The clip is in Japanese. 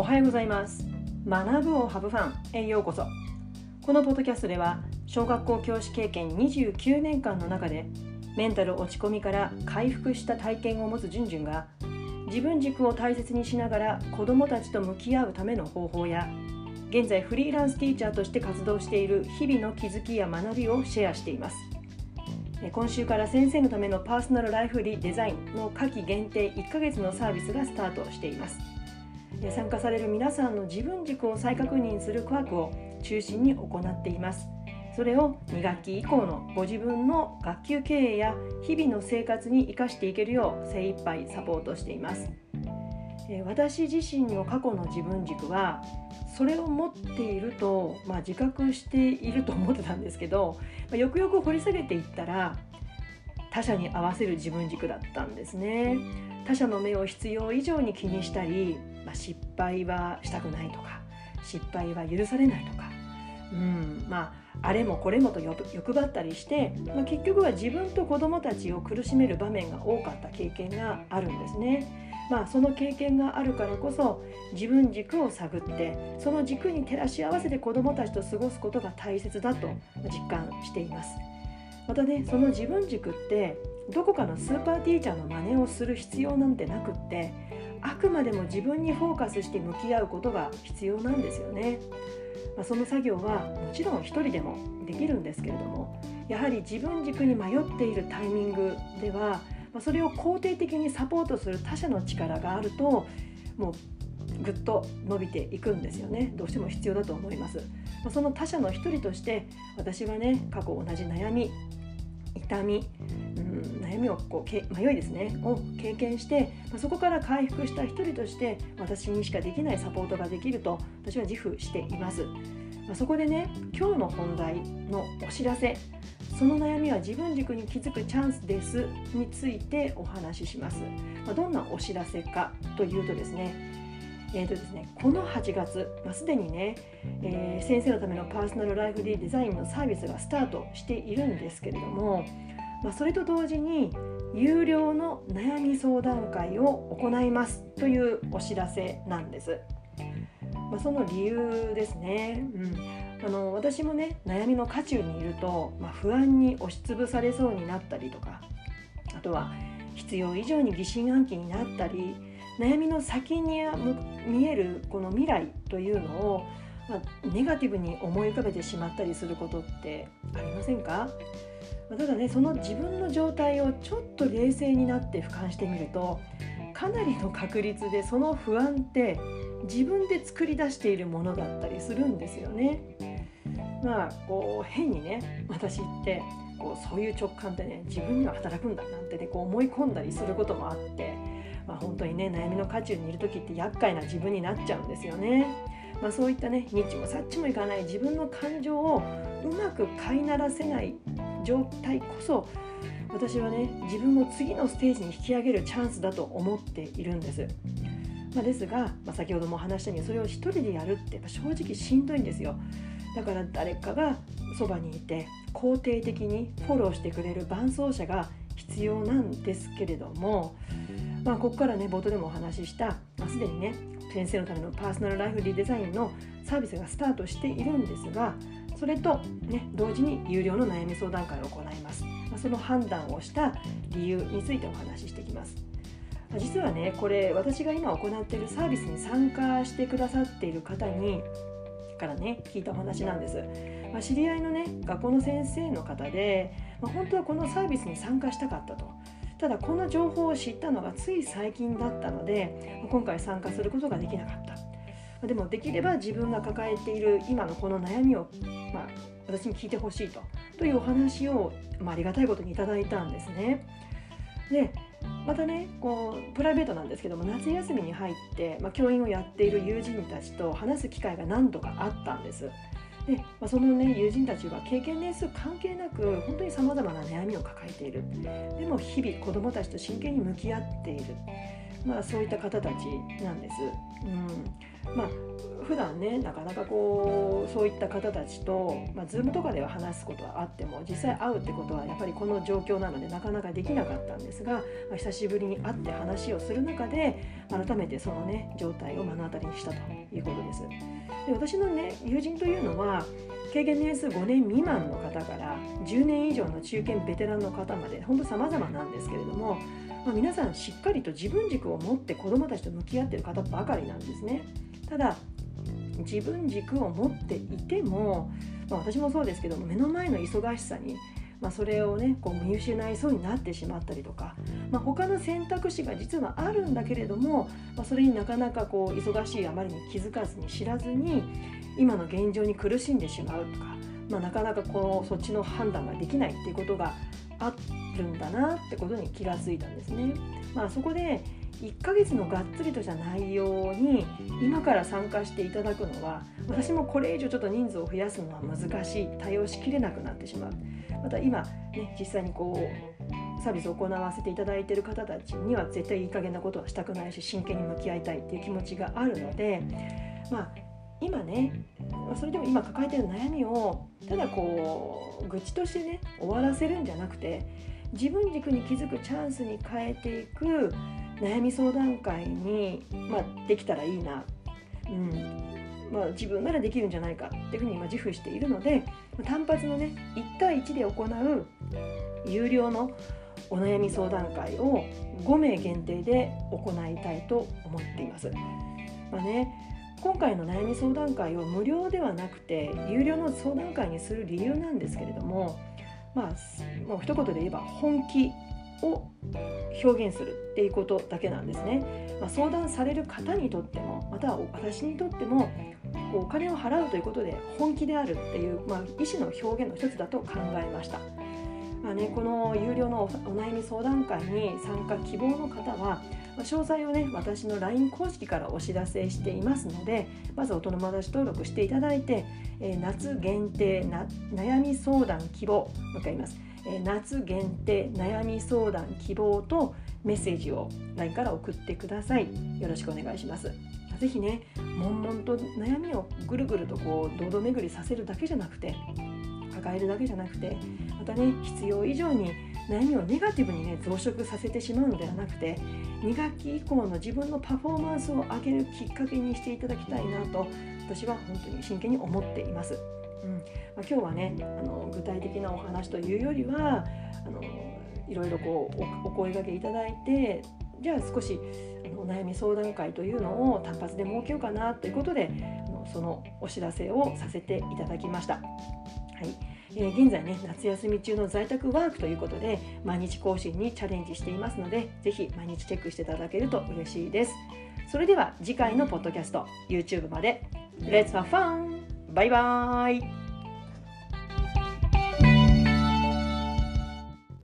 おはようございます。学ぶをハブファンへようこそ。このポッドキャストでは小学校教師経験29年間の中でメンタル落ち込みから回復した体験を持つじゅんじゅんが自分軸を大切にしながら子どもたちと向き合うための方法や現在フリーランスティーチャーとして活動している日々の気づきや学びをシェアしています。今週から先生のためのパーソナルライフリデザインの夏季限定1ヶ月のサービスがスタートしています。参加される皆さんの自分軸を再確認するワークを中心に行っていますそれを2学期以降のご自分の学級経営や日々の生活に生かしていけるよう精一杯サポートしています私自身の過去の自分軸はそれを持っていると、まあ、自覚していると思ってたんですけど、まあ、よくよく掘り下げていったら他者に合わせる自分軸だったんですね。他者の目を必要以上に気にしたり、まあ、失敗はしたくないとか失敗は許されないとか、うんまあ、あれもこれもと欲張ったりして、まあ、結局は自分と子どもたちを苦しめる場面が多かった経験があるんですね。まあ、その経験があるからこそ自分軸を探ってその軸に照らし合わせて子どもたちと過ごすことが大切だと実感しています。またねその自分軸ってどこかのスーパーティーチャーの真似をする必要なんてなくってあくまでも自分にフォーカスして向き合うことが必要なんですよね。まあ、その作業はもちろん一人でもできるんですけれどもやはり自分軸に迷っているタイミングでは、まあ、それを肯定的にサポートする他者の力があるともうぐっと伸びていくんですよねどうしても必要だと思います、まあ、その他者の一人として私はね過去同じ悩み痛み、みをこうけ迷いですねを経験して、まあ、そこから回復した一人として私にしかできないサポートができると私は自負しています、まあ、そこでね今日の本題のお知らせその悩みは自分軸に気づくチャンスですについてお話しします、まあ、どんなお知らせかというとですねえーとですね、この8月、まあ、すでにね、えー、先生のためのパーソナルライフデザインのサービスがスタートしているんですけれども、まあ、それと同時に有料の悩み相談会を行いますというお知らせなんです。まあ、その理由ですね、うん、あの私もね悩みの渦中にいると、まあ、不安に押しつぶされそうになったりとかあとは必要以上に疑心暗鬼になったり悩みの先に見えるこの未来というのを、まあ、ネガティブに思い浮かべてしまったりすることってありませんか？ただねその自分の状態をちょっと冷静になって俯瞰してみるとかなりの確率でその不安って自分で作り出しているものだったりするんですよね。まあこう変にね私ってこうそういう直感ってね自分には働くんだなんてねこう思い込んだりすることもあってまあ、本当にね悩みの渦中にいる時って厄介な自分になっちゃうんですよね。まあ、そういったねニッチもサッチもいかない自分の感情をうまく飼いならせない状態こそ私はね自分を次のステージに引き上げるチャンスだと思っているんです。まあ、ですが、まあ、先ほども話したようにそれを一人でやるってやっぱ正直しんどいんですよ。だから誰かがそばにいて肯定的にフォローしてくれる伴走者が必要なんですけれどもまあ、ここからね冒頭でもお話しした、まあ、すでにね先生のためのパーソナルライフリデザインのサービスがスタートしているんですがそれと、ね、同時に有料の悩み相談会を行います、ま、その判断をした理由についてお話ししていきます。実はねこれ私が今行っているサービスに参加してくださっている方にからね聞いたお話なんです、まあ、知り合いのね学校の先生の方で、まあ、本当はこのサービスに参加したかったと。ただこの情報を知ったのがつい最近だったので今回参加することができなかった。でもできれば自分が抱えている今のこの悩みを、まあ、私に聞いてほしいとというお話を、まあ、ありがたいことにいただいたんですね。でまたねこうプライベートなんですけども夏休みに入って、まあ、教員をやっている友人たちと話す機会が何度かあったんです。で、まあ、そのね友人たちは経験年数関係なく本当にさまざまな悩みを抱えているでも日々子どもたちと真剣に向き合っている、まあ、そういった方たちなんです。うんまあ普段ねなかなかこうそういった方たちと、まあ、Zoom とかでは話すことはあっても実際会うってことはやっぱりこの状況なのでなかなかできなかったんですが、まあ、久しぶりに会って話をする中で改めてそのね状態を目の当たりにしたということです。で私のね友人というのは経験年数5年未満の方から10年以上の中堅ベテランの方まで本当様々なんですけれども、まあ、皆さんしっかりと自分軸を持って子どもたちと向き合っている方ばかりなんですね。ただ自分軸を持っていても、まあ、私もそうですけど目の前の忙しさに、まあ、それをねこう見失いそうになってしまったりとか、まあ、他の選択肢が実はあるんだけれども、まあ、それになかなかこう忙しいあまりに気づかずに知らずに今の現状に苦しんでしまうとか、まあ、なかなかこうそっちの判断ができないっていうことがあるんだなってことに気がついたんですね。まあ、そこで1ヶ月のがっつりとした内容に今から参加していただくのは私もこれ以上ちょっと人数を増やすのは難しい対応しきれなくなってしまう。また今ね実際にこうサービスを行わせていただいている方たちには絶対いい加減なことはしたくないし真剣に向き合いたいっていう気持ちがあるのでまあ今ねそれでも今抱えてる悩みをただこう愚痴としてね終わらせるんじゃなくて自分軸に気づくチャンスに変えていく悩み相談会に、まあ、できたらいいな、うん。まあ、自分ならできるんじゃないかっていうふうに今自負しているので単発のね1対1で行う有料のお悩み相談会を5名限定で行いたいと思っています。まあね、今回の悩み相談会を無料ではなくて有料の相談会にする理由なんですけれどもまあもう一言で言えば本気。を表現するっていうことだけなんですね。まあ、相談される方にとってもまたは私にとってもお金を払うということで本気であるっていう、まあ、意思の表現の一つだと考えました。まあね、この有料のお悩み相談会に参加希望の方は詳細をね私の LINE 公式からお知らせしていますのでまずお友達登録していただいて、えー、夏限定な悩み相談希望もう一回言います夏限定悩み相談希望とメッセージを LINE から送ってくださいよろしくお願いしますぜひね悶々と悩みをぐるぐるとこう堂々巡りさせるだけじゃなくて抱えるだけじゃなくてまたね必要以上に悩みをネガティブにね増殖させてしまうのではなくて2学期以降の自分のパフォーマンスを上げるきっかけにしていただきたいなと私は本当に真剣に思っています。うんまあ、今日はねあの具体的なお話というよりはあのいろいろこうお声がけいただいてじゃあ少しお悩み相談会というのを単発で設けようかなということであのそのお知らせをさせていただきました。はいえー、現在ね夏休み中の在宅ワークということで毎日更新にチャレンジしていますのでぜひ毎日チェックしていただけると嬉しいですそれでは次回のポッドキャスト YouTube まで Let's have fun! バイバーイ。